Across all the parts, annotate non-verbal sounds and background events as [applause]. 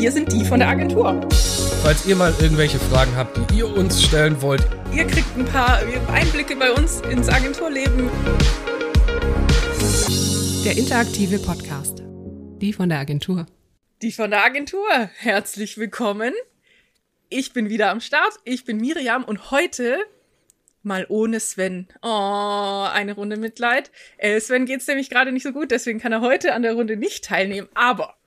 Wir sind die von der Agentur. Falls ihr mal irgendwelche Fragen habt, die ihr uns stellen wollt, Ihr kriegt ein paar Einblicke bei uns ins Agenturleben. Der interaktive Podcast. Die von der Agentur. Die von der Agentur. Herzlich willkommen. Ich bin wieder am Start. Ich bin Miriam und heute mal ohne Sven. Oh, eine Runde Mitleid. Äh, Sven geht's nämlich gerade nicht so gut, deswegen kann er heute an der Runde nicht teilnehmen. Aber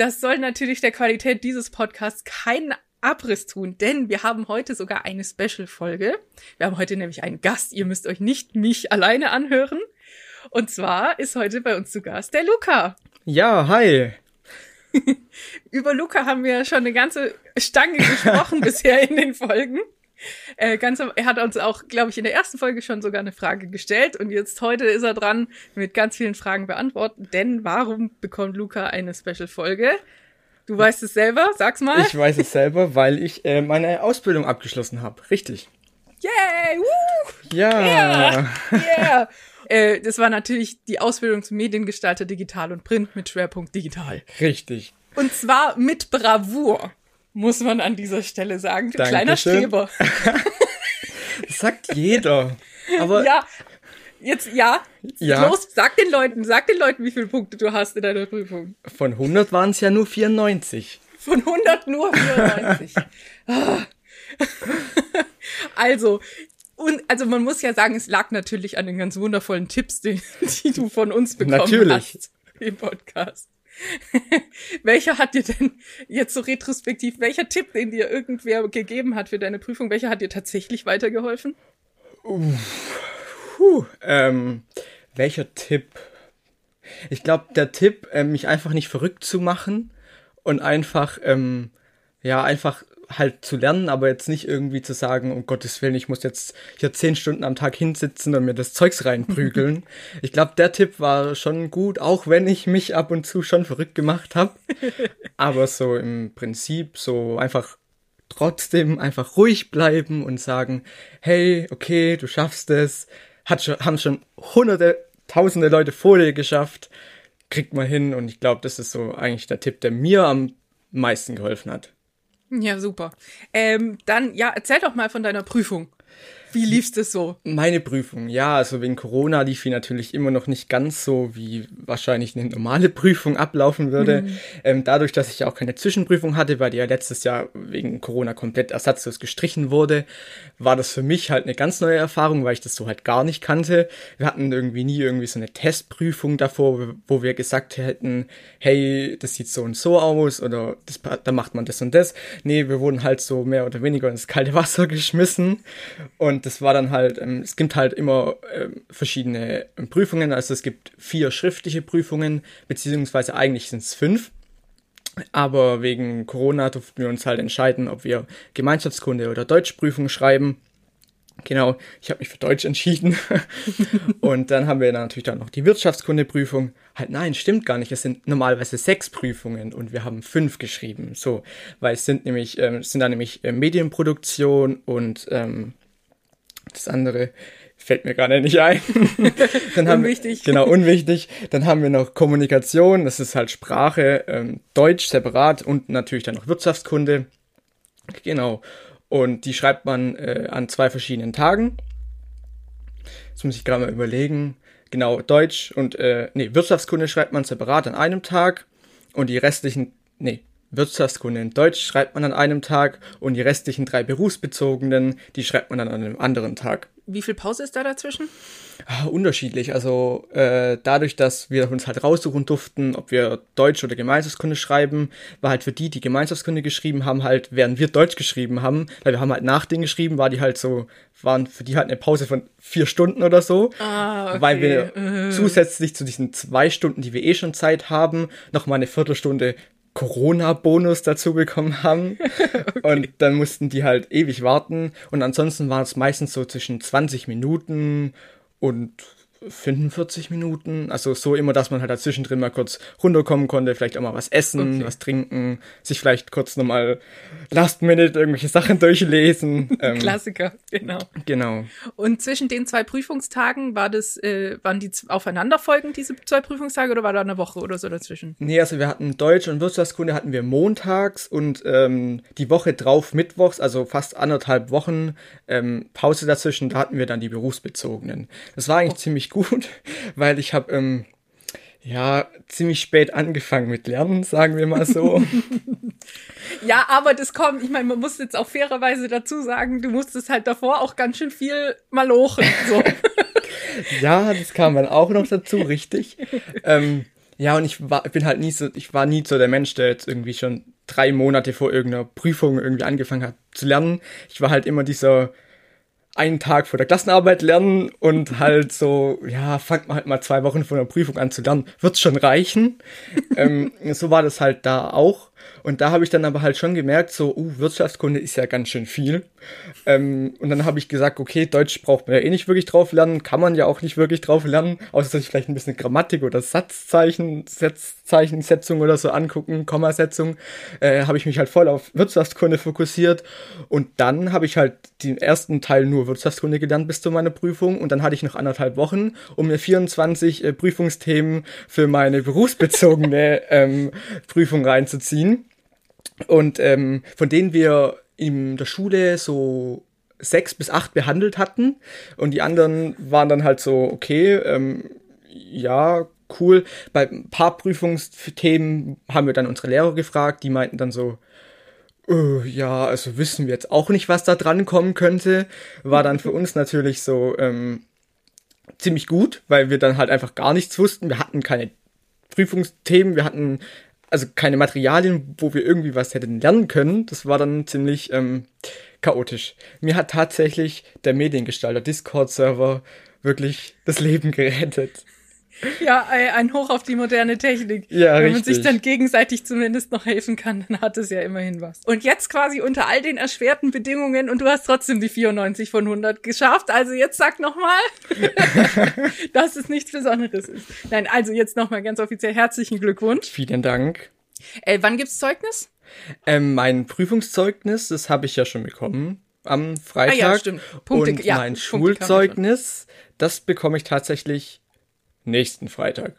das soll natürlich der Qualität dieses Podcasts keinen Abriss tun, denn wir haben heute sogar eine Special-Folge. Wir haben heute nämlich einen Gast. Ihr müsst euch nicht mich alleine anhören. Und zwar ist heute bei uns zu Gast der Luca. Ja, hi. [laughs] Über Luca haben wir schon eine ganze Stange gesprochen [laughs] bisher in den Folgen. Äh, ganz, er hat uns auch, glaube ich, in der ersten Folge schon sogar eine Frage gestellt und jetzt heute ist er dran mit ganz vielen Fragen beantworten. Denn warum bekommt Luca eine Special-Folge? Du weißt es selber, sag's mal. Ich weiß es selber, weil ich äh, meine Ausbildung abgeschlossen habe. Richtig. Yay! Woo! Ja. Yeah! [laughs] yeah. äh, das war natürlich die Ausbildung zum Mediengestalter Digital und Print mit Schwerpunkt Digital. Richtig. Und zwar mit Bravour, muss man an dieser Stelle sagen. Du kleiner. Streber. Das [laughs] sagt jeder. Aber Ja, jetzt, ja. Ja. Los, sag den Leuten, sag den Leuten, wie viele Punkte du hast in deiner Prüfung. von 100 waren es ja nur 94. Von 100 nur 94. [laughs] Ah. also, und, also man muss ja sagen, es lag natürlich an den ganz wundervollen Tipps, die, die du von uns bekommen Natürlich. hast im Podcast. [laughs] welcher hat dir denn jetzt so retrospektiv, welcher Tipp, den dir irgendwer gegeben hat für deine Prüfung, welcher hat dir tatsächlich weitergeholfen? Puh, ähm, welcher Tipp? Ich glaube, der Tipp, ähm, mich einfach nicht verrückt zu machen und einfach, ähm, ja, einfach halt zu lernen, aber jetzt nicht irgendwie zu sagen, um Gottes Willen, ich muss jetzt hier zehn Stunden am Tag hinsitzen und mir das Zeugs reinprügeln. [laughs] ich glaube, der Tipp war schon gut, auch wenn ich mich ab und zu schon verrückt gemacht habe. [laughs] aber so im Prinzip so einfach trotzdem einfach ruhig bleiben und sagen, hey, okay, du schaffst es. Hat schon, haben schon hunderte, tausende Leute vor dir geschafft. Kriegt mal hin. Und ich glaube, das ist so eigentlich der Tipp, der mir am meisten geholfen hat. Ja, super. Ähm, dann, ja, erzähl doch mal von deiner Prüfung. Wie lief's das so? Meine Prüfung, ja, also wegen Corona lief die natürlich immer noch nicht ganz so, wie wahrscheinlich eine normale [laughs] Prüfung ablaufen würde. Ähm, dadurch, dass ich ja auch keine Zwischenprüfung hatte, weil die ja letztes Jahr wegen Corona komplett ersatzlos gestrichen wurde, war das für mich halt eine ganz neue Erfahrung, weil ich das so halt gar nicht kannte. Wir hatten irgendwie nie irgendwie so eine Testprüfung davor, wo wir gesagt hätten, hey, das sieht so und so aus oder das, da macht man das und das. Nee, wir wurden halt so mehr oder weniger ins kalte Wasser [laughs] geschmissen und das war dann halt, ähm, es gibt halt immer ähm, verschiedene ähm, Prüfungen. Also es gibt vier schriftliche Prüfungen, beziehungsweise eigentlich sind es fünf. Aber wegen Corona durften wir uns halt entscheiden, ob wir Gemeinschaftskunde oder Deutschprüfung schreiben. Genau, ich habe mich für Deutsch entschieden. [laughs] und dann haben wir dann natürlich dann noch die Wirtschaftskundeprüfung. Halt, nein, stimmt gar nicht. Es sind normalerweise sechs Prüfungen und wir haben fünf geschrieben. So, weil es sind nämlich, ähm, es sind dann nämlich äh, Medienproduktion und ähm, das andere fällt mir gerade nicht ein. [laughs] Dann haben Unwichtig. Wir, genau, unwichtig. Dann haben wir noch Kommunikation, das ist halt Sprache, ähm, Deutsch separat und natürlich dann noch Wirtschaftskunde. Genau. Und die schreibt man äh, an zwei verschiedenen Tagen. Jetzt muss ich gerade mal überlegen. Genau, Deutsch und äh, nee, Wirtschaftskunde schreibt man separat an einem Tag und die restlichen, nee, Wirtschaftskunde in Deutsch schreibt man an einem Tag und die restlichen drei berufsbezogenen, die schreibt man dann an einem anderen Tag. Wie viel Pause ist da dazwischen? Ah, unterschiedlich. Also äh, dadurch, dass wir uns halt raussuchen durften, ob wir Deutsch oder Gemeinschaftskunde schreiben, war halt für die, die Gemeinschaftskunde geschrieben haben, halt, während wir Deutsch geschrieben haben, weil wir haben halt nach denen geschrieben, war die halt so, waren für die halt eine Pause von vier Stunden oder so. Ah, okay. Weil wir zusätzlich zu diesen zwei Stunden, die wir eh schon Zeit haben, noch mal eine Viertelstunde Corona-Bonus dazu bekommen haben. [laughs] Und dann mussten die halt ewig warten. Und ansonsten war es meistens so zwischen 20 Minuten und 45 Minuten. Also so immer, dass man halt dazwischen drin mal kurz runterkommen konnte, vielleicht auch mal was essen, Okay. was trinken, sich vielleicht kurz nochmal Last Minute irgendwelche Sachen durchlesen. [laughs] ähm, Klassiker, genau. Genau. Und zwischen den zwei Prüfungstagen war das, äh, waren die aufeinanderfolgend, diese zwei Prüfungstage, oder war da eine Woche oder so dazwischen? Nee, also wir hatten Deutsch und Wirtschaftskunde hatten wir montags und ähm, die Woche drauf mittwochs, also fast anderthalb Wochen ähm, Pause dazwischen, da hatten wir dann die berufsbezogenen. Das war eigentlich ziemlich gut, [laughs] weil ich habe ähm, ja ziemlich spät angefangen mit Lernen, sagen wir mal so. [laughs] Ja, aber das kommt, ich meine, man muss jetzt auch fairerweise dazu sagen, du musstest halt davor auch ganz schön viel malochen. So. [laughs] ja, das kam dann auch noch dazu, richtig. ähm, ja, und ich war, bin halt nie so, ich war nie so der Mensch, der jetzt irgendwie schon drei Monate vor irgendeiner Prüfung irgendwie angefangen hat zu lernen. Ich war halt immer dieser einen Tag vor der Klassenarbeit lernen und [laughs] halt so, ja, fangt mal halt mal zwei Wochen vor der Prüfung an zu lernen, wird's schon reichen. [laughs] ähm, so war das halt da auch. Und da habe ich dann aber halt schon gemerkt, so, uh, Wirtschaftskunde ist ja ganz schön viel. Ähm, und dann habe ich gesagt, okay, Deutsch braucht man ja eh nicht wirklich drauf lernen, kann man ja auch nicht wirklich drauf lernen, außer dass ich vielleicht ein bisschen Grammatik oder Satzzeichen, Setzzeichensetzung oder so angucken, Kommasetzung, äh, habe ich mich halt voll auf Wirtschaftskunde fokussiert. Und dann habe ich halt den ersten Teil nur Wirtschaftskunde gelernt bis zu meiner Prüfung. Und dann hatte ich noch anderthalb Wochen, um mir 24 äh, Prüfungsthemen für meine berufsbezogene [laughs] ähm, Prüfung reinzuziehen. Und ähm, von denen wir in der Schule so sechs bis acht behandelt hatten. Und die anderen waren dann halt so, okay, ähm, ja, cool. Bei ein paar Prüfungsthemen haben wir dann unsere Lehrer gefragt, die meinten dann so, äh, ja, also wissen wir jetzt auch nicht, was da dran kommen könnte. War dann für uns natürlich so ähm, ziemlich gut, weil wir dann halt einfach gar nichts wussten. Wir hatten keine Prüfungsthemen, wir hatten also keine Materialien, wo wir irgendwie was hätten lernen können. Das war dann ziemlich ähm, chaotisch. Mir hat tatsächlich der Mediengestalter Discord-Server wirklich das Leben gerettet. Ja, ein Hoch auf die moderne Technik. Ja, Wenn man richtig. sich dann gegenseitig zumindest noch helfen kann, dann hat es ja immerhin was. Und jetzt quasi unter all den erschwerten Bedingungen und du hast trotzdem die 94 von 100 geschafft. Also jetzt sag noch mal, [laughs] dass es nichts Besonderes ist. Nein, also jetzt noch mal ganz offiziell herzlichen Glückwunsch. Vielen Dank. Äh, wann gibt's Zeugnis? Ähm, mein Prüfungszeugnis, das habe ich ja schon bekommen am Freitag. Ah ja, stimmt. Punkte- und ja, mein Punkte. Schulzeugnis, das bekomme ich tatsächlich nächsten Freitag.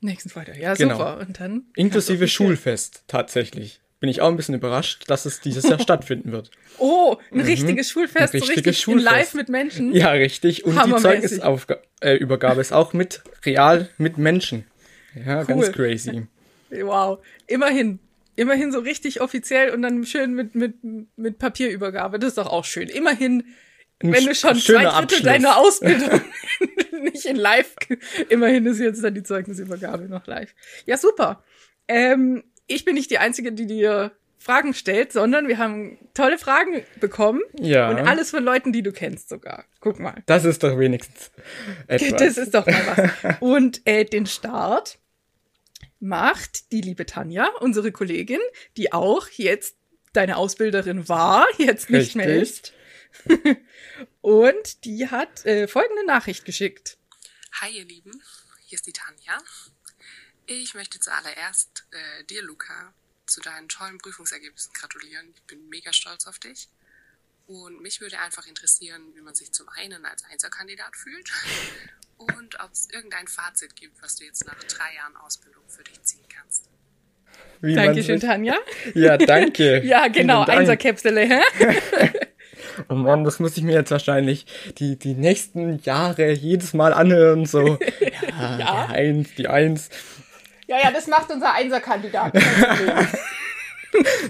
Nächsten Freitag. Ja, Genau. super. Und dann Inklusive Ganz. Schulfest, tatsächlich. Bin ich auch ein bisschen überrascht, dass es dieses Jahr [laughs] stattfinden wird. Oh, ein richtiges Schulfest, Mhm. Ein so richtiges richtig in Schulfest. live mit Menschen. Ja, richtig. Und die. Zeugnisübergabe äh, Übergabe ist auch mit real mit Menschen. Ja, ganz Cool. crazy. [laughs] Wow. Immerhin. Immerhin so richtig offiziell und dann schön mit, mit, mit Papierübergabe. Das ist doch auch schön. Immerhin, Ein wenn du schon zwei Drittel deiner Ausbildung [laughs] [laughs] nicht in live, immerhin ist jetzt dann die Zeugnisübergabe noch live. Ja, super. Ähm, ich bin nicht die Einzige, die dir Fragen stellt, sondern wir haben tolle Fragen bekommen. Ja. Und alles von Leuten, die du kennst sogar. Guck mal. Das ist doch wenigstens etwas. Das ist doch mal was. [laughs] Und äh, den Start macht die liebe Tanja, unsere Kollegin, die auch jetzt deine Ausbilderin war, jetzt nicht mehr ist. [laughs] Und die hat äh, folgende Nachricht geschickt. Hi ihr Lieben, hier ist die Tanja. Ich möchte zuallererst äh, dir, Luca, zu deinen tollen Prüfungsergebnissen gratulieren. Ich bin mega stolz auf dich. Und mich würde einfach interessieren, wie man sich zum einen als Einzelkandidat fühlt [laughs] und ob es irgendein Fazit gibt, was du jetzt nach drei Jahren Ausbildung für dich ziehen kannst. Wie Dankeschön, Tanja. Ja, danke. [laughs] Ja, genau, Dank. Einserkäpsele, hä? Oh Mann, das muss ich mir jetzt wahrscheinlich die, die nächsten Jahre jedes Mal anhören. So, [laughs] ja, Ja. die Eins, die Eins. Ja, ja, das macht unser Einserkandidat. [laughs]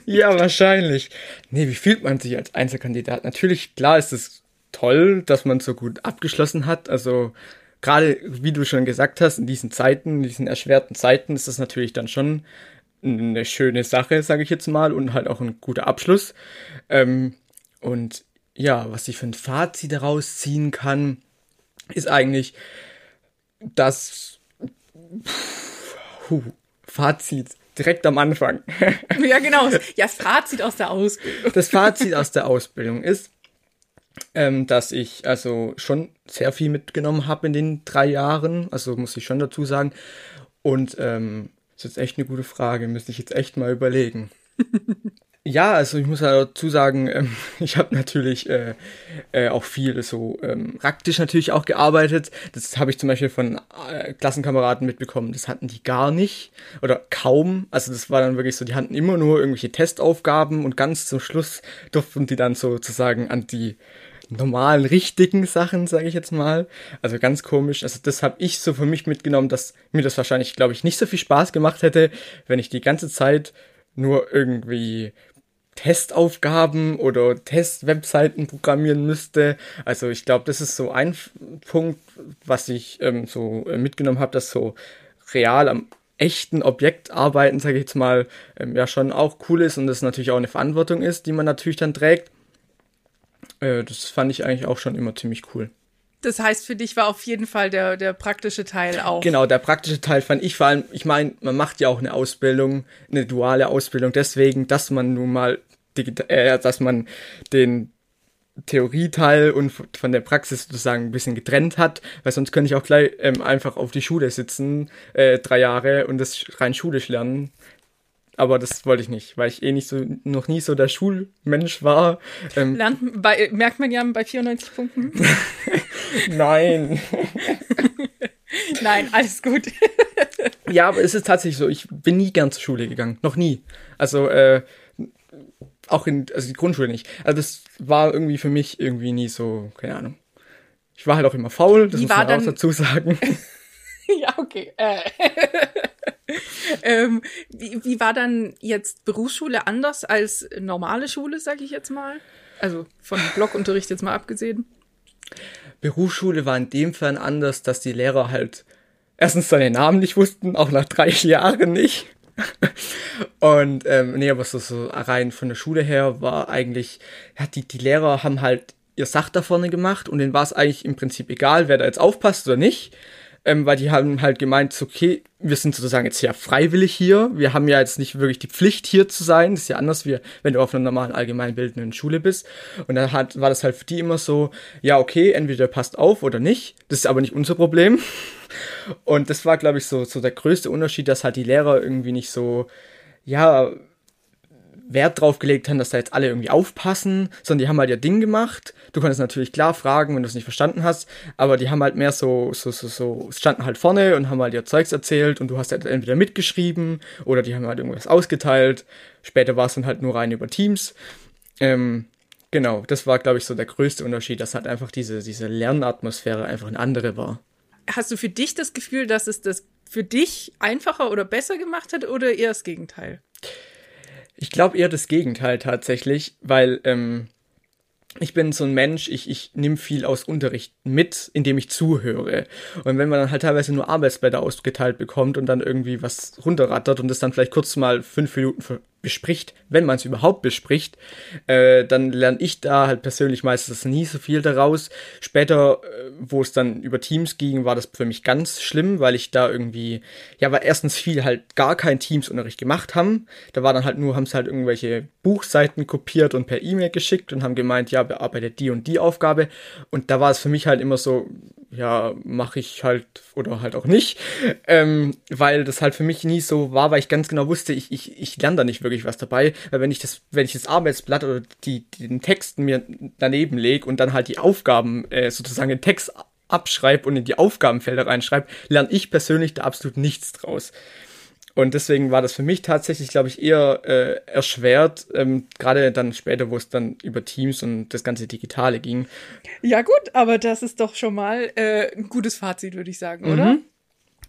Ja, wahrscheinlich. Nee, wie fühlt man sich als Einzelkandidat? Natürlich, klar ist es toll, dass man so gut abgeschlossen hat. Also, gerade wie du schon gesagt hast, in diesen Zeiten, in diesen erschwerten Zeiten, ist das natürlich dann schon eine schöne Sache, sage ich jetzt mal, und halt auch ein guter Abschluss. Ähm, und ja, was ich für ein Fazit daraus ziehen kann, ist eigentlich, dass Puh, Fazit direkt am Anfang. [laughs] ja, genau. Ja, das Fazit aus der Ausbildung. Das Fazit aus der Ausbildung ist, ähm, dass ich also schon sehr viel mitgenommen habe in den drei Jahren. Also muss ich schon dazu sagen. Und ähm, das ist jetzt echt eine gute Frage, müsste ich jetzt echt mal überlegen. [laughs] ja, also ich muss dazu sagen, ähm, [laughs] ich habe natürlich äh, äh, auch viel so ähm, praktisch natürlich auch gearbeitet. Das habe ich zum Beispiel von äh, Klassenkameraden mitbekommen. Das hatten die gar nicht oder kaum. Also das war dann wirklich so, die hatten immer nur irgendwelche Testaufgaben und ganz zum Schluss durften die dann sozusagen an die normalen, richtigen Sachen, sage ich jetzt mal. Also ganz komisch. Also das habe ich so für mich mitgenommen, dass mir das wahrscheinlich, glaube ich, nicht so viel Spaß gemacht hätte, wenn ich die ganze Zeit nur irgendwie Testaufgaben oder Testwebseiten programmieren müsste. Also ich glaube, das ist so ein Punkt, was ich ähm, so äh, mitgenommen habe, dass so real am echten Objekt arbeiten, sage ich jetzt mal, ähm, ja schon auch cool ist und das natürlich auch eine Verantwortung ist, die man natürlich dann trägt. Äh, das fand ich eigentlich auch schon immer ziemlich cool. Das heißt, für dich war auf jeden Fall der, der praktische Teil auch. Genau, der praktische Teil fand ich vor allem, ich meine, man macht ja auch eine Ausbildung, eine duale Ausbildung, deswegen, dass man nun mal, äh, dass man den Theorieteil und von der Praxis sozusagen ein bisschen getrennt hat, weil sonst könnte ich auch gleich ähm, einfach auf die Schule sitzen, äh, drei Jahre und das rein schulisch lernen aber das wollte ich nicht, weil ich eh nicht so, noch nie so der Schulmensch war. Ähm, Lernt, bei, merkt man ja bei 94 Punkten? [laughs] Nein. [laughs] Nein, alles gut. ja, aber es ist tatsächlich so, ich bin nie gern zur Schule gegangen. Noch nie. Also, äh, auch in, also die Grundschule nicht. Also das war irgendwie für mich irgendwie nie so, keine Ahnung. Ich war halt auch immer faul, das Wie muss man auch dazu sagen. [laughs] ja, okay. Äh. [laughs] ähm, wie, wie war dann jetzt Berufsschule anders als normale Schule, sag ich jetzt mal? Also von Blockunterricht jetzt mal abgesehen. Berufsschule war in dem Fall anders, dass die Lehrer halt erstens seine Namen nicht wussten, auch nach drei [laughs] Jahren nicht. Und ähm, nee, aber so, so rein von der Schule her war eigentlich, ja, die, die Lehrer haben halt ihr Sach da vorne gemacht und denen war es eigentlich im Prinzip egal, wer da jetzt aufpasst oder nicht ähm, weil die haben halt gemeint, okay, wir sind sozusagen jetzt ja freiwillig hier, wir haben ja jetzt nicht wirklich die Pflicht hier zu sein, das ist ja anders, wie wenn du auf einer normalen allgemeinbildenden Schule bist. Und dann hat, war das halt für die immer so, ja, okay, entweder passt auf oder nicht, das ist aber nicht unser Problem. Und das war, glaube ich, so, so der größte Unterschied, dass halt die Lehrer irgendwie nicht so, ja, Wert drauf gelegt haben, dass da jetzt alle irgendwie aufpassen, sondern die haben halt ihr Ding gemacht. Du konntest natürlich klar fragen, wenn du es nicht verstanden hast, aber die haben halt mehr so, so, so, so, standen halt vorne und haben halt ihr Zeugs erzählt und du hast halt entweder mitgeschrieben oder die haben halt irgendwas ausgeteilt. Später war es dann halt nur rein über Teams. Ähm, genau, das war, glaube ich, so der größte Unterschied, dass halt einfach diese, diese Lernatmosphäre einfach eine andere war. Hast du für dich das Gefühl, dass es das für dich einfacher oder besser gemacht hat oder eher das Gegenteil? Ich glaube eher das Gegenteil tatsächlich, weil ähm, ich bin so ein Mensch, ich, ich nehme viel aus Unterricht mit, indem ich zuhöre. Und wenn man dann halt teilweise nur Arbeitsblätter ausgeteilt bekommt und dann irgendwie was runterrattert und das dann vielleicht kurz mal fünf Minuten bespricht, wenn man es überhaupt bespricht, äh, dann lerne ich da halt persönlich meistens nie so viel daraus. Später, äh, wo es dann über Teams ging, war das für mich ganz schlimm, weil ich da irgendwie, ja, weil erstens viel halt gar kein Teamsunterricht gemacht haben. Da war dann halt nur, haben sie halt irgendwelche Buchseiten kopiert und per E-Mail geschickt und haben gemeint, ja, bearbeitet die und die Aufgabe. Und da war es für mich halt immer so, ja, mache ich halt oder halt auch nicht, ähm, weil das halt für mich nie so war, weil ich ganz genau wusste, ich, ich, ich lerne da nicht wirklich was dabei, weil wenn ich das, wenn ich das Arbeitsblatt oder die, den Text mir daneben lege und dann halt die Aufgaben äh, sozusagen den Text abschreibe und in die Aufgabenfelder reinschreibe, lerne ich persönlich da absolut nichts draus. Und deswegen war das für mich tatsächlich, glaube ich, eher äh, erschwert, ähm, gerade dann später, wo es dann über Teams und das ganze Digitale ging. Ja gut, aber das ist doch schon mal äh, ein gutes Fazit, würde ich sagen, mhm. oder?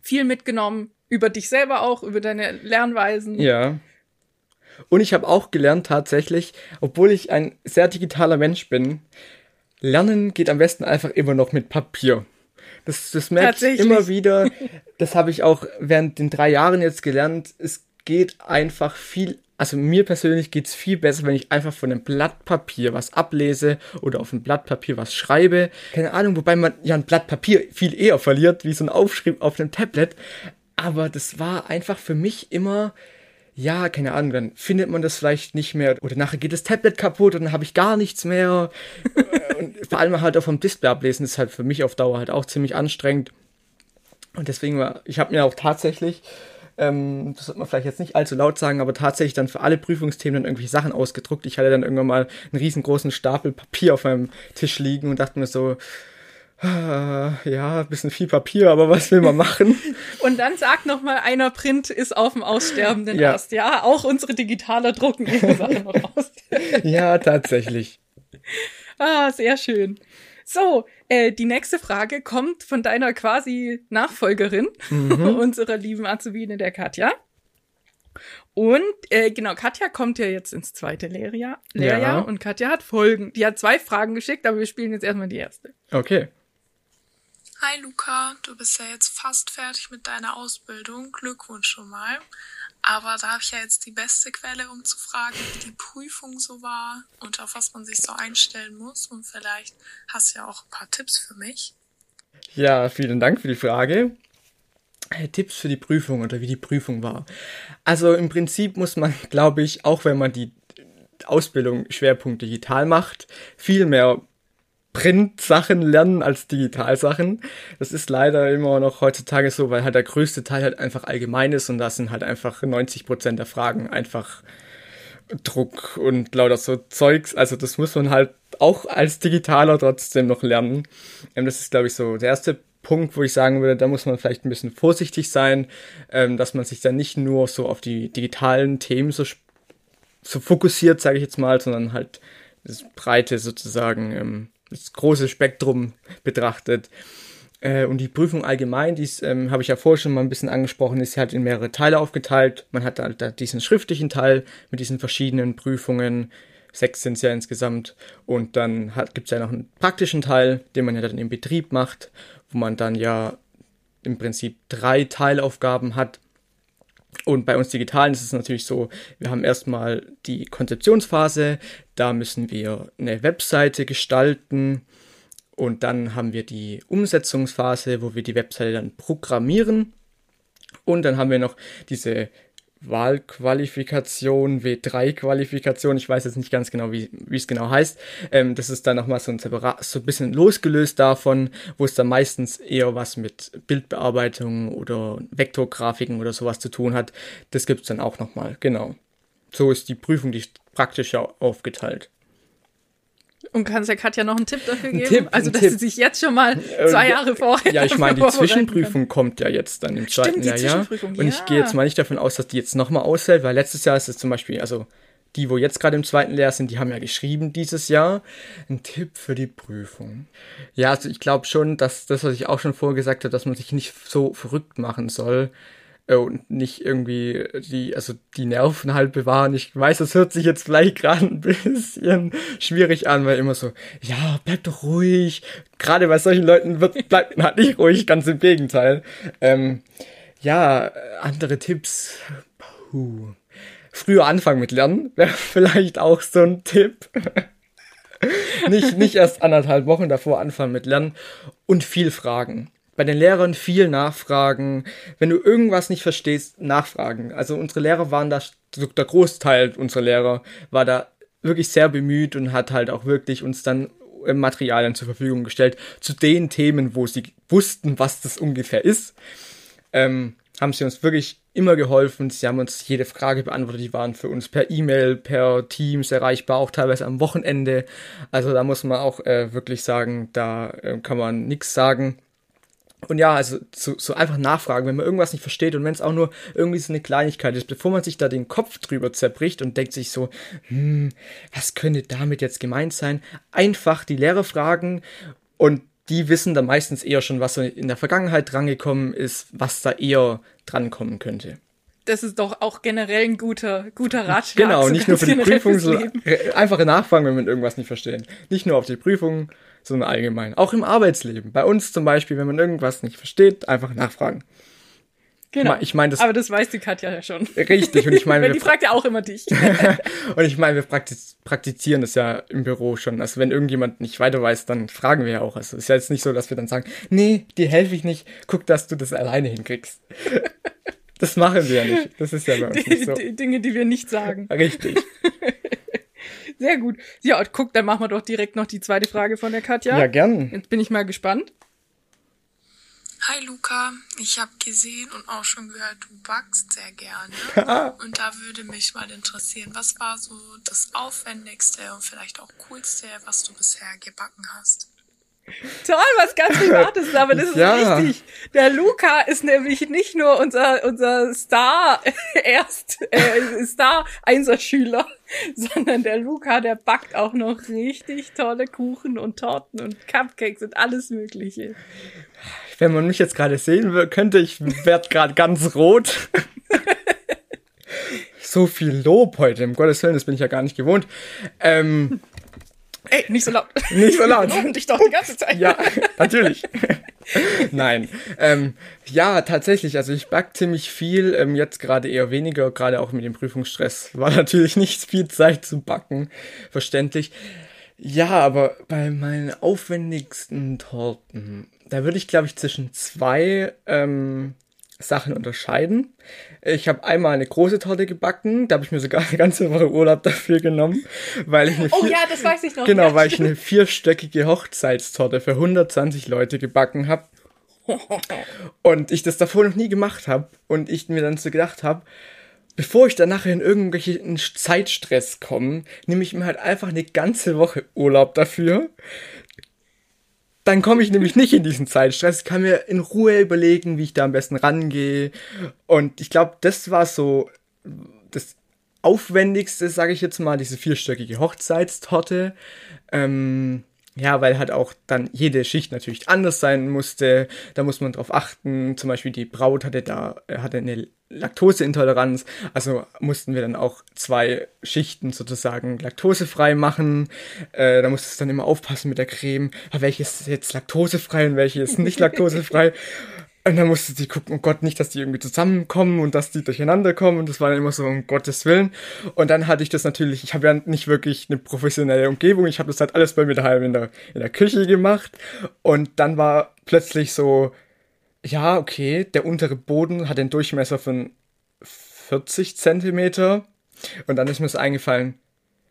Viel mitgenommen, über dich selber auch, über deine Lernweisen. Ja. Und ich habe auch gelernt tatsächlich, obwohl ich ein sehr digitaler Mensch bin, Lernen geht am besten einfach immer noch mit Papier. Das, das merke ich immer wieder. Das habe ich auch während den drei Jahren jetzt gelernt. Es geht einfach viel, also mir persönlich geht es viel besser, wenn ich einfach von einem Blatt Papier was ablese oder auf einem Blatt Papier was schreibe. Keine Ahnung, wobei man ja ein Blatt Papier viel eher verliert, wie so ein Aufschrieb auf einem Tablet. Aber das war einfach für mich immer ja, keine Ahnung, dann findet man das vielleicht nicht mehr oder nachher geht das Tablet kaputt und dann habe ich gar nichts mehr. und vor allem halt auch vom Display ablesen ist halt für mich auf Dauer halt auch ziemlich anstrengend. Und deswegen war, ich habe mir auch tatsächlich, ähm, das sollte man vielleicht jetzt nicht allzu laut sagen, aber tatsächlich dann für alle Prüfungsthemen dann irgendwelche Sachen ausgedruckt. Ich hatte dann irgendwann mal einen riesengroßen Stapel Papier auf meinem Tisch liegen und dachte mir so, ja, ein bisschen viel Papier, aber was will man machen? [laughs] Und dann sagt noch mal einer, Print ist auf dem aussterbenden Ja. Ast. Ja, auch unsere digitale drucken ihre [laughs] Sachen noch aus. ja, tatsächlich. [laughs] Ah, sehr schön. So, äh, die nächste Frage kommt von deiner quasi Nachfolgerin, unserer lieben Azubine, der Katja. Und äh, genau, Katja kommt ja jetzt ins zweite Lehrjahr, Lehrjahr Ja. und Katja hat Folgen. Die hat zwei Fragen geschickt, aber wir spielen jetzt erstmal die erste. Okay. Hi Luca, du bist ja jetzt fast fertig mit deiner Ausbildung. Glückwunsch schon mal. Aber da habe ich ja jetzt die beste Quelle, um zu fragen, wie die Prüfung so war und auf was man sich so einstellen muss. Und vielleicht hast du ja auch ein paar Tipps für mich. Ja, vielen Dank für die Frage. Tipps für die Prüfung oder wie die Prüfung war. Also im Prinzip muss man, [laughs] glaube ich, auch wenn man die Ausbildung Schwerpunkt digital macht, viel mehr Print-Sachen lernen als Digital-Sachen. Das ist leider immer noch heutzutage so, weil halt der größte Teil halt einfach allgemein ist und da sind halt einfach 90% der Fragen einfach Druck und lauter so Zeugs. Also das muss man halt auch als Digitaler trotzdem noch lernen. Ähm, das ist, glaube ich, so der erste Punkt, wo ich sagen würde, da muss man vielleicht ein bisschen vorsichtig sein, ähm, dass man sich dann nicht nur so auf die digitalen Themen so, so fokussiert, sage ich jetzt mal, sondern halt das breite sozusagen, ähm, das große Spektrum betrachtet. Äh, und die Prüfung allgemein, die ähm, habe ich ja vorher schon mal ein bisschen angesprochen, ist halt in mehrere Teile aufgeteilt. Man hat halt da diesen schriftlichen Teil mit diesen verschiedenen Prüfungen. Sechs sind es ja insgesamt. Und dann gibt es ja noch einen praktischen Teil, den man ja dann im Betrieb macht, wo man dann ja im Prinzip drei Teilaufgaben hat. Und bei uns Digitalen ist es natürlich so, wir haben erstmal die Konzeptionsphase, da müssen wir eine Webseite gestalten und dann haben wir die Umsetzungsphase, wo wir die Webseite dann programmieren. Und dann haben wir noch diese Wahlqualifikation, W3-Qualifikation, ich weiß jetzt nicht ganz genau, wie, es genau heißt. Ähm, das ist dann nochmal so ein separat, so ein bisschen losgelöst davon, wo es dann meistens eher was mit Bildbearbeitung oder Vektorgrafiken oder sowas zu tun hat. Das gibt's dann auch nochmal, genau. So ist die Prüfung die praktisch ja aufgeteilt. Und kannst der Katja noch einen Tipp dafür geben? Tipp, also, dass Tipp. sie sich jetzt schon mal zwei Äh, Jahre vorher. Ja, ich meine, die Zwischenprüfung kommt ja jetzt dann im zweiten die Jahr, ja. Und ich gehe jetzt mal nicht davon aus, dass die jetzt nochmal ausfällt, weil letztes Jahr ist es zum Beispiel, also die, wo jetzt gerade im zweiten Lehr sind, die haben ja geschrieben dieses Jahr. Ein Tipp für die Prüfung. Ja, also ich glaube schon, dass das, was ich auch schon vorher gesagt habe, dass man sich nicht so verrückt machen soll und nicht irgendwie die, also die Nerven halt bewahren. Ich weiß, das hört sich jetzt vielleicht [laughs] gerade ein bisschen schwierig an, weil immer so, ja, bleib doch ruhig. Gerade bei solchen Leuten wird, [laughs] bleibt man halt nicht ruhig, ganz im Gegenteil. Ähm, ja, äh, andere Tipps. Puh. Früher anfangen mit Lernen wäre [laughs] vielleicht auch so ein Tipp. nicht, nicht erst anderthalb Wochen davor anfangen mit Lernen und viel fragen. Bei den Lehrern viel nachfragen. Wenn du irgendwas nicht verstehst, nachfragen. Also unsere Lehrer waren da, der Großteil unserer Lehrer war da wirklich sehr bemüht und hat halt auch wirklich uns dann Materialien zur Verfügung gestellt zu den Themen, wo sie wussten, was das ungefähr ist. Ähm, haben sie uns wirklich immer geholfen. Sie haben uns jede Frage beantwortet. Die waren für uns per E-Mail, per Teams erreichbar, auch teilweise am Wochenende. Also da muss man auch äh, wirklich sagen, da äh, kann man nichts sagen. Und ja, also so, so einfach nachfragen, wenn man irgendwas nicht versteht und wenn es auch nur irgendwie so eine Kleinigkeit ist, bevor man sich da den Kopf drüber zerbricht und denkt sich so, hm, was könnte damit jetzt gemeint sein? Einfach die Lehrer fragen und die wissen dann meistens eher schon, was in der Vergangenheit drangekommen ist, was da eher drankommen könnte. Das ist doch auch generell ein guter, guter Ratschlag. Genau, nicht nur für die Prüfung, sondern re- einfache Nachfragen, wenn man irgendwas nicht versteht. Nicht nur auf die Prüfung, sondern allgemein. Auch im Arbeitsleben. Bei uns zum Beispiel, wenn man irgendwas nicht versteht, einfach nachfragen. Genau. ich mein, das- Aber das weiß die Katja ja schon. Richtig, und ich meine, [laughs] wir die fragt ja auch immer dich. [laughs] Und ich meine, wir praktiz praktizieren das ja im Büro schon. Also wenn irgendjemand nicht weiter weiß, dann fragen wir ja auch. Also es ist ja jetzt nicht so, dass wir dann sagen, nee, dir helfe ich nicht, guck, dass du das alleine hinkriegst. [laughs] Das machen wir ja nicht. Das ist ja bei uns nicht [laughs] so. Dinge, die wir nicht sagen. Richtig. [laughs] Sehr gut. Ja, und guck, dann machen wir doch direkt noch die zweite Frage von der Katja. Ja, gern. Jetzt bin ich mal gespannt. Hi Luca, ich habe gesehen und auch schon gehört, du backst sehr gerne. [laughs] und da würde mich mal interessieren, was war so das Aufwendigste und vielleicht auch coolste, was du bisher gebacken hast? Toll, was ganz Privates, [laughs] aber das ist Ja. richtig. Der Luca ist nämlich nicht nur unser, unser Star, [laughs] erst, äh, Star Einserschüler, [laughs] sondern der Luca, der backt auch noch richtig tolle Kuchen und Torten und Cupcakes und alles Mögliche. Wenn man mich jetzt gerade sehen könnte, ich werd gerade ganz rot. so viel Lob heute, um Gottes Willen, das bin ich ja gar nicht gewohnt. Ähm, Ey, nicht so laut. [laughs] Nicht so laut. Und ich doch die ganze Zeit. ja, natürlich. [laughs] Nein. Ähm, ja, tatsächlich. Also ich back ziemlich viel, ähm, jetzt gerade eher weniger, gerade auch mit dem Prüfungsstress. War [laughs] natürlich nicht viel Zeit zu backen, verständlich. Ja, aber bei meinen aufwendigsten Torten, da würde ich, glaube ich, zwischen zwei ähm, Sachen unterscheiden. Ich habe einmal eine große Torte gebacken, da habe ich mir sogar eine ganze Woche Urlaub dafür genommen, weil ich eine Oh vier- ja, das weiß ich noch. Genau, ja, weil ich eine vierstöckige Hochzeitstorte für 120 Leute gebacken habe. [laughs] Und ich das davor noch nie gemacht habe. Und ich mir dann so gedacht habe, bevor ich dann nachher in irgendwelchen Zeitstress komme, nehme ich mir halt einfach eine ganze Woche Urlaub dafür. Dann komme ich nämlich nicht in diesen Zeitstress, kann mir in Ruhe überlegen, wie ich da am besten rangehe. Und ich glaube, das war so das aufwendigste, sage ich jetzt mal, diese vierstöckige Hochzeitstorte. Ähm, ja, weil halt auch dann jede Schicht natürlich anders sein musste. Da muss man drauf achten. Zum Beispiel die Braut hatte da äh, hatte eine Laktoseintoleranz, also mussten wir dann auch zwei Schichten sozusagen laktosefrei machen. Äh, da musste es dann immer aufpassen mit der Creme. Ah, welches ist jetzt laktosefrei und welches ist nicht laktosefrei. [laughs] Und dann musste sie gucken, oh Gott, nicht, dass die irgendwie zusammenkommen und dass die durcheinander kommen. Und das war dann immer so, um Gottes Willen. Und dann hatte ich das natürlich, ich habe ja nicht wirklich eine professionelle Umgebung. Ich habe das halt alles bei mir daheim in der, in der Küche gemacht. Und dann war plötzlich so, ja, okay, der untere Boden hat den Durchmesser von 40 Zentimeter. Und dann ist mir so eingefallen,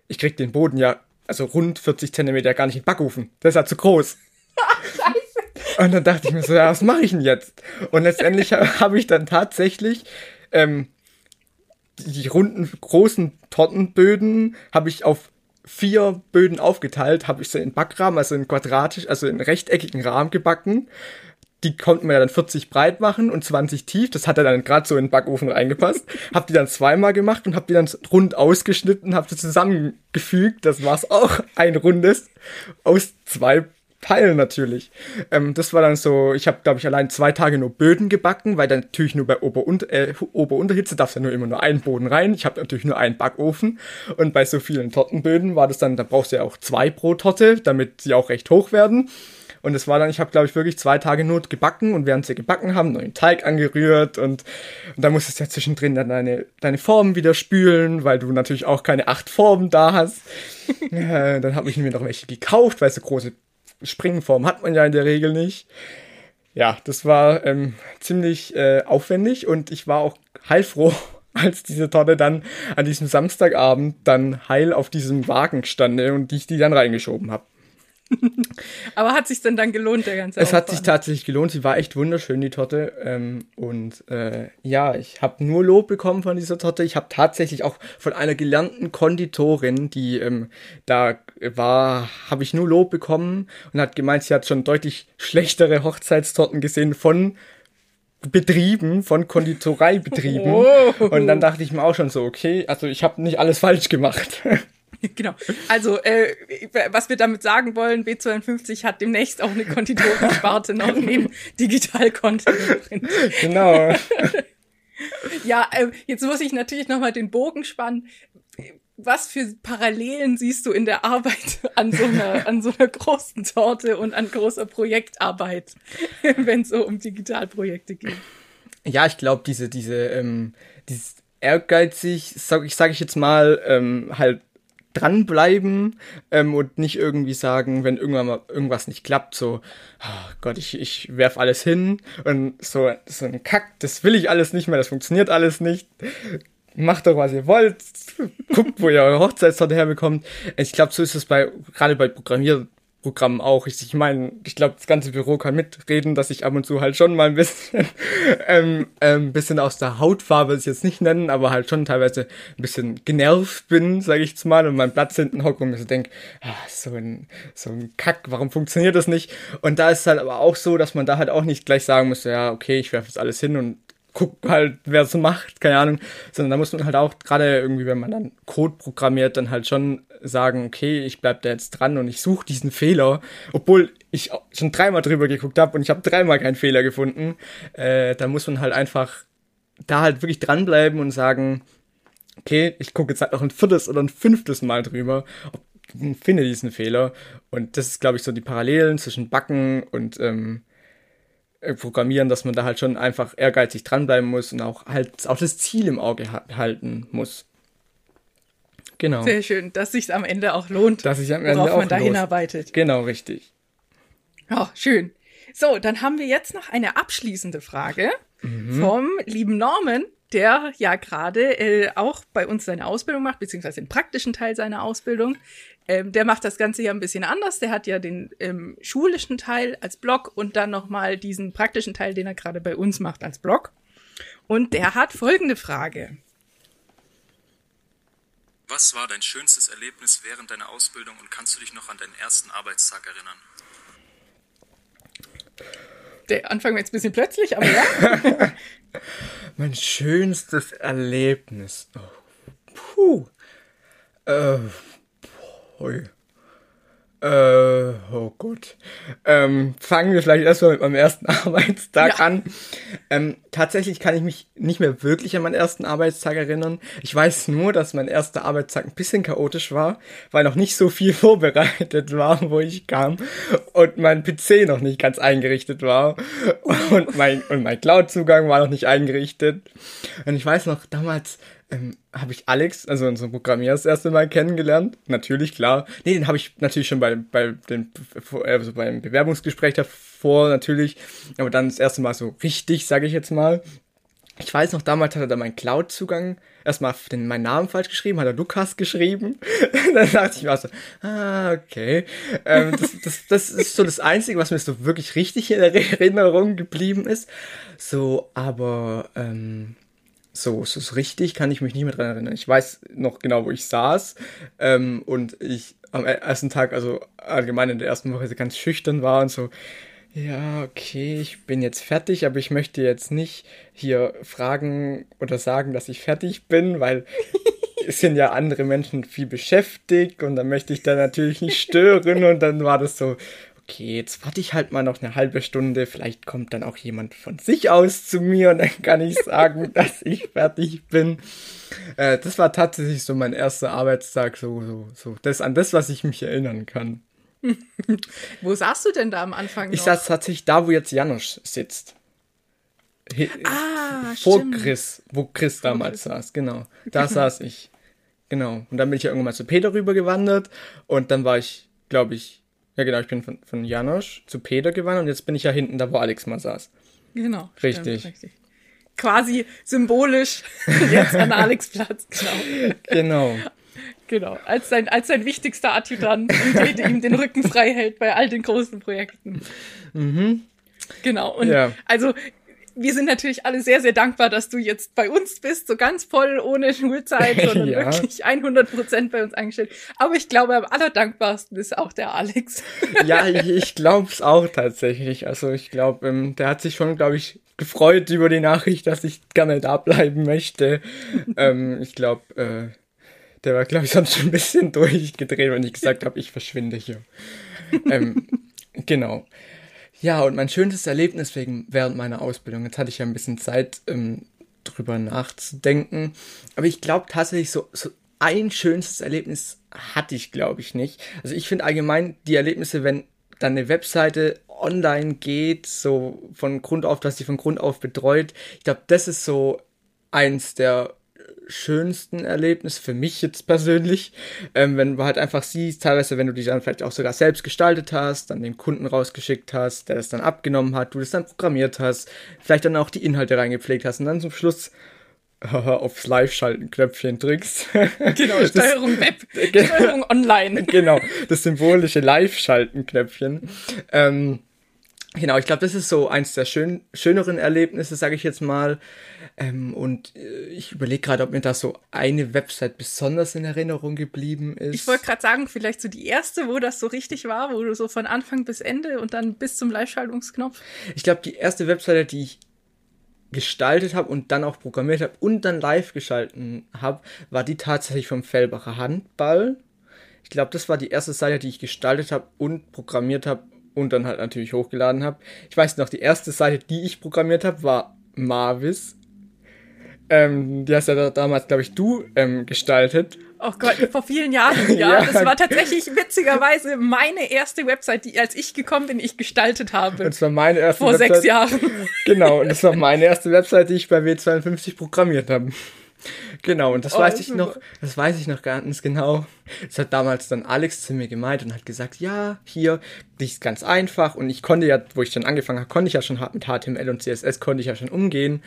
ich krieg den Boden ja, also rund 40 Zentimeter gar nicht in den Backofen. Der ist ja zu groß. [laughs] Und dann dachte ich mir so, ja, was mache ich denn jetzt? Und letztendlich ha- habe ich dann tatsächlich ähm, die, die runden, großen Tortenböden habe ich auf vier Böden aufgeteilt, habe ich so in Backrahmen, also in quadratisch, also in rechteckigen Rahmen gebacken. Die konnten wir ja dann 40 breit machen und 20 tief. Das hat ja dann gerade so in den Backofen reingepasst. [laughs] Hab die dann zweimal gemacht und hab die dann rund ausgeschnitten, hab sie zusammengefügt. Das war's auch ein rundes aus zwei Teilen natürlich. Ähm, das war dann so, ich habe glaube ich allein zwei Tage nur Böden gebacken, weil dann natürlich nur bei Ober- und äh, Ober-Unterhitze darf ja nur immer nur ein Boden rein. Ich habe natürlich nur einen Backofen und bei so vielen Tortenböden war das dann, da brauchst du ja auch zwei pro Torte, damit sie auch recht hoch werden. Und es war dann, ich habe glaube ich wirklich zwei Tage nur gebacken und während sie gebacken haben, neuen Teig angerührt und, und dann musstest du ja zwischendrin dann deine, deine Formen wieder spülen, weil du natürlich auch keine acht Formen da hast. [laughs] ja, dann habe ich mir noch welche gekauft, weil so große Springformen hat man ja in der Regel nicht. Ja, das war ähm, ziemlich äh, aufwendig und ich war auch heilfroh, [laughs] als diese Torte dann an diesem Samstagabend dann heil auf diesem Wagen stande und ich die dann reingeschoben habe. [laughs] Aber hat sich denn dann gelohnt, der ganze Es hat sich Aufwand? tatsächlich gelohnt. Sie war echt wunderschön, die Torte. Ähm, und äh, ja, ich habe nur Lob bekommen von dieser Torte. Ich habe tatsächlich auch von einer gelernten Konditorin, die ähm, da war, habe ich nur Lob bekommen und hat gemeint, sie hat schon deutlich schlechtere Hochzeitstorten gesehen von Betrieben, von Konditoreibetrieben. [laughs] Oh. Und dann dachte ich mir auch schon so, okay, also ich habe nicht alles falsch gemacht. [laughs] [laughs] Genau. Also, äh, was wir damit sagen wollen, B52 hat demnächst auch eine Konditorensparte noch [laughs] neben drin. genau. [laughs] Ja, äh, jetzt muss ich natürlich noch mal den Bogen spannen. Was für Parallelen siehst du in der Arbeit an so einer, an so einer großen Torte und an großer Projektarbeit, wenn es so um Digitalprojekte geht? Ja, ich glaube, diese, diese, ähm, dieses ehrgeizig, sag ich, sag ich jetzt mal, ähm, halt dranbleiben ähm, und nicht irgendwie sagen, wenn irgendwann mal irgendwas nicht klappt, so, oh Gott, ich, ich werf alles hin und so, so ein Kack, das will ich alles nicht mehr, das funktioniert alles nicht. Macht doch, was ihr wollt. Guckt, wo ihr eure Hochzeitstorte herbekommt. Ich glaube, so ist es bei, gerade bei Programmier Programm auch. Ich, ich meine, ich glaube, das ganze Büro kann mitreden, dass ich ab und zu halt schon mal ein bisschen, [laughs] ähm, ähm, bisschen aus der Hautfarbe, ich jetzt nicht nennen, aber halt schon teilweise ein bisschen genervt bin, sage ich jetzt mal, und meinen Platz hinten hocke und mir so denke, ah, so ein, so ein Kack, warum funktioniert das nicht? Und da ist es halt aber auch so, dass man da halt auch nicht gleich sagen muss, ja, okay, ich werfe jetzt alles hin und guck halt, wer es macht, keine Ahnung, sondern da muss man halt auch, gerade irgendwie, wenn man dann Code programmiert, dann halt schon sagen, okay, ich bleib da jetzt dran und ich suche diesen Fehler, obwohl ich schon dreimal drüber geguckt habe und ich habe dreimal keinen Fehler gefunden, äh, da muss man halt einfach da halt wirklich dranbleiben und sagen, okay, ich gucke jetzt halt noch ein viertes oder ein fünftes Mal drüber, finde diesen Fehler und das ist, glaube ich, so die Parallelen zwischen Backen und ähm, äh, programmieren, dass man da halt schon einfach ehrgeizig dranbleiben muss und auch halt auch das Ziel im Auge halten muss. Genau. Sehr schön, dass sich am Ende auch lohnt, dass sich am Ende worauf man da hinarbeitet. Genau, richtig. Oh, schön. So, dann haben wir jetzt noch eine abschließende Frage mhm. vom lieben Norman, der ja gerade äh, auch bei uns seine Ausbildung macht, beziehungsweise den praktischen Teil seiner Ausbildung. Ähm, der macht das Ganze ja ein bisschen anders. Der hat ja den ähm, schulischen Teil als Blog und dann nochmal diesen praktischen Teil, den er gerade bei uns macht als Blog. Und der hat folgende Frage. Was war dein schönstes Erlebnis während deiner Ausbildung und kannst du dich noch an deinen ersten Arbeitstag erinnern? Der Anfang war jetzt ein bisschen plötzlich, aber ja. [laughs] mein schönstes Erlebnis. Oh. Puh. Äh, Hui. Äh, oh Gott. Ähm, fangen wir vielleicht erstmal mit meinem ersten [laughs] Arbeitstag ja. an. Ähm, tatsächlich kann ich mich nicht mehr wirklich an meinen ersten Arbeitstag erinnern. Ich weiß nur, dass mein erster Arbeitstag ein bisschen chaotisch war, weil noch nicht so viel [laughs] vorbereitet war, wo ich kam und mein PC noch nicht ganz eingerichtet war und mein, und mein Cloud-Zugang war noch nicht eingerichtet. Und ich weiß noch, damals ähm, habe ich Alex, also unseren Programmierer, das erste Mal kennengelernt. Natürlich, klar. Nee, den habe ich natürlich schon bei, bei dem, also beim Bewerbungsgespräch davor, natürlich. Aber dann das erste Mal so richtig, sage ich jetzt mal. Ich weiß noch, damals hat er da meinen Cloud-Zugang erstmal den, meinen Namen falsch geschrieben, hat er Lukas geschrieben. [laughs] dann dachte ich mir so, ah, okay. Ähm, das, das, das ist so das Einzige, was mir so wirklich richtig in Erinnerung geblieben ist. So, aber ähm, so, so, so richtig kann ich mich nicht mehr dran erinnern. Ich weiß noch genau, wo ich saß ähm, und ich am e-, ersten Tag, also allgemein in der ersten Woche, ganz schüchtern war und so, ja, okay, ich bin jetzt fertig, aber ich möchte jetzt nicht hier fragen oder sagen, dass ich fertig bin, weil [laughs] es sind ja andere Menschen viel beschäftigt und dann möchte ich da natürlich nicht stören und dann war das so, okay, jetzt warte ich halt mal noch eine halbe Stunde, vielleicht kommt dann auch jemand von sich aus zu mir und dann kann ich sagen, [laughs] dass ich fertig bin. Äh, das war tatsächlich so mein erster Arbeitstag, so, so, so, das an das, was ich mich erinnern kann. [laughs] wo saßt du denn da am Anfang? Noch? Ich saß tatsächlich da, wo jetzt Janusz sitzt. He ah, vor stimmt. Chris, wo Chris damals saß, genau. [laughs] Da saß ich. Genau. Und dann bin ich ja irgendwann mal zu Peter rübergewandert und dann war ich, glaube ich, ja, genau, ich bin von, von Janosch zu Peter gewandert und jetzt bin ich ja hinten da, wo Alex mal saß. Genau. Richtig. Stimmt, richtig. Quasi symbolisch [laughs] jetzt an Alex Platz, genau. Genau. Genau, als sein, als sein wichtigster Adjutant, der ihm den Rücken frei hält bei all den großen Projekten. Mhm. Genau, und ja. also wir sind natürlich alle sehr, sehr dankbar, dass du jetzt bei uns bist, so ganz voll ohne Schulzeit, [laughs] sondern ja. wirklich 100 Prozent bei uns eingestellt. Aber ich glaube, am allerdankbarsten ist auch der Alex. [laughs] ja, ich, ich glaube es auch tatsächlich. Also ich glaube, ähm, der hat sich schon, glaube ich, gefreut über die Nachricht, dass ich gerne da bleiben möchte. [laughs] ähm, ich glaube, äh, der war, glaube ich, sonst schon ein bisschen durchgedreht, wenn ich gesagt habe, ich verschwinde hier. ähm, genau. Ja, und mein schönstes Erlebnis wegen, während meiner Ausbildung, jetzt hatte ich ja ein bisschen Zeit, ähm, drüber nachzudenken, aber ich glaube tatsächlich so, so ein schönstes Erlebnis hatte ich, glaube ich, nicht. Also ich finde allgemein die Erlebnisse, wenn dann eine Webseite online geht, so von Grund auf, dass sie von Grund auf betreut, ich glaube, das ist so eins der schönsten Erlebnisse für mich jetzt persönlich, ähm, wenn du halt einfach siehst, teilweise, wenn du die dann vielleicht auch sogar selbst gestaltet hast, dann den Kunden rausgeschickt hast, der das dann abgenommen hat, du das dann programmiert hast, vielleicht dann auch die Inhalte reingepflegt hast und dann zum Schluss aufs Live-Schalten-Knöpfchen drückst. [laughs] Genau, Steuerung Web, [laughs] Steuerung Online. genau, das symbolische Live-Schalten-Knöpfchen. Ähm, Genau, ich glaube, das ist so eins der schön, schöneren Erlebnisse, sage ich jetzt mal. Ähm, und äh, ich überlege gerade, ob mir da so eine Website besonders in Erinnerung geblieben ist. Ich wollte gerade sagen, vielleicht so die erste, wo das so richtig war, wo du so von Anfang bis Ende und dann bis zum Live-Schaltungsknopf. Ich glaube, die erste Webseite, die ich gestaltet habe und dann auch programmiert habe und dann live geschalten habe, war die tatsächlich vom Fellbacher Handball. Ich glaube, das war die erste Seite, die ich gestaltet habe und programmiert habe und dann halt natürlich hochgeladen habe. Ich weiß noch, die erste Seite, die ich programmiert habe, war Marvis. Ähm, die hast ja damals, glaube ich, du ähm, gestaltet. Oh Gott, vor vielen Jahren, ja. [laughs] ja. Das war tatsächlich witzigerweise meine erste Website, die, als ich gekommen bin, ich gestaltet habe. Und zwar meine erste Vor Website. sechs Jahren. Genau, und das war meine erste Website, die ich bei W52 programmiert habe. Genau, und das oh, weiß ich noch, das weiß ich noch ganz genau. Das hat damals dann Alex zu mir gemeint und hat gesagt, ja, hier, die ist ganz einfach. Und ich konnte ja, wo ich dann angefangen habe, konnte ich ja schon mit HTML und CSS, konnte ich ja schon umgehen.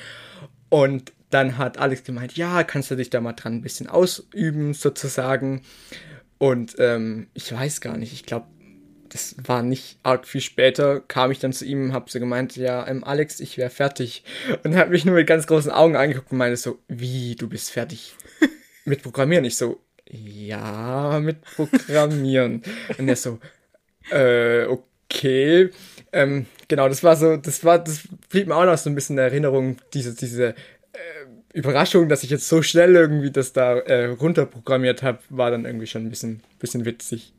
Und dann hat Alex gemeint, ja, kannst du dich da mal dran ein bisschen ausüben, sozusagen. Und ähm, ich weiß gar nicht, ich glaube, das war nicht arg viel später, kam ich dann zu ihm und hab so gemeint, ja, ähm, Alex, ich wäre fertig. Und hat mich nur mit ganz großen Augen angeguckt und meinte so, wie, du bist fertig [laughs] mit Programmieren? Ich so, ja, mit Programmieren. und er so, äh, okay. Ähm, genau, das war so, das war, das blieb mir auch noch so ein bisschen in Erinnerung, diese, diese äh, Überraschung, dass ich jetzt so schnell irgendwie das da äh, runterprogrammiert habe, war dann irgendwie schon ein bisschen, bisschen witzig.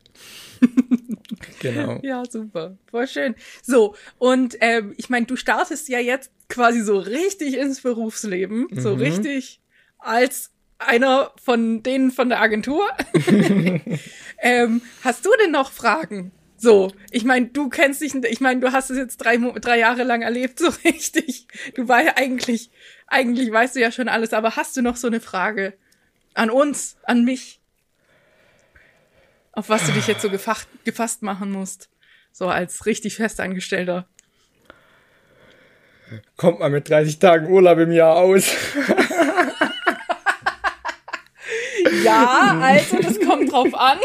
Genau. [laughs] Ja, super. Voll schön. So, und ähm, ich meine, du startest ja jetzt quasi so richtig ins Berufsleben, mhm. so richtig als einer von denen von der Agentur. [laughs] ähm, hast du denn noch Fragen? So, ich meine, du kennst dich, ich meine, du hast es jetzt drei, drei Jahre lang erlebt, [laughs] so richtig. Du war ja eigentlich, eigentlich weißt du ja schon alles, aber hast du noch so eine Frage an uns, an mich? Auf was du dich jetzt so gefacht, gefasst machen musst. So als richtig Festangestellter. Kommt man mit 30 Tagen Urlaub im Jahr aus? ja, also das kommt drauf an.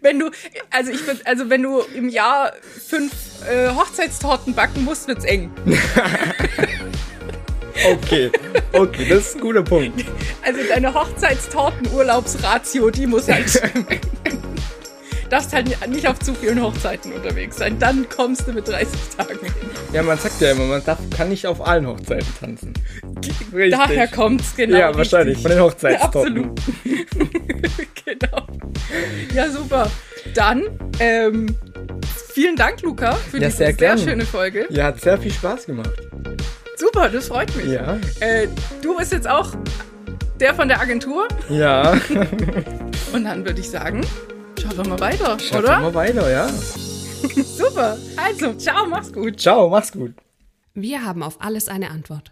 wenn du, also ich bin, also wenn du im Jahr fünf äh, Hochzeitstorten backen musst, wird's eng. [laughs] Okay, okay, das ist ein guter Punkt. Also deine Hochzeitstortenurlaubsratio, die muss halt. [laughs] darfst halt nicht auf zu vielen Hochzeiten unterwegs sein. Dann kommst du mit 30 Tagen hin. Ja, man sagt ja immer, man darf, kann nicht auf allen Hochzeiten tanzen. Richtig. Daher kommt's, genau. Ja, wahrscheinlich, richtig. von den Hochzeitstorten. Ja, absolut. [laughs] genau. Ja, super. Dann, ähm, vielen Dank, Luca, für ja, diese sehr, sehr schöne Folge. Ja, hat sehr viel Spaß gemacht. Super, das freut mich. Ja. Äh, du bist jetzt auch der von der Agentur. Ja. [laughs] Und dann würde ich sagen, schauen wir mal weiter, schauen oder? Schauen wir weiter, ja. [laughs] Super. Also, ciao, mach's gut. Ciao, mach's gut. Wir haben auf alles eine Antwort.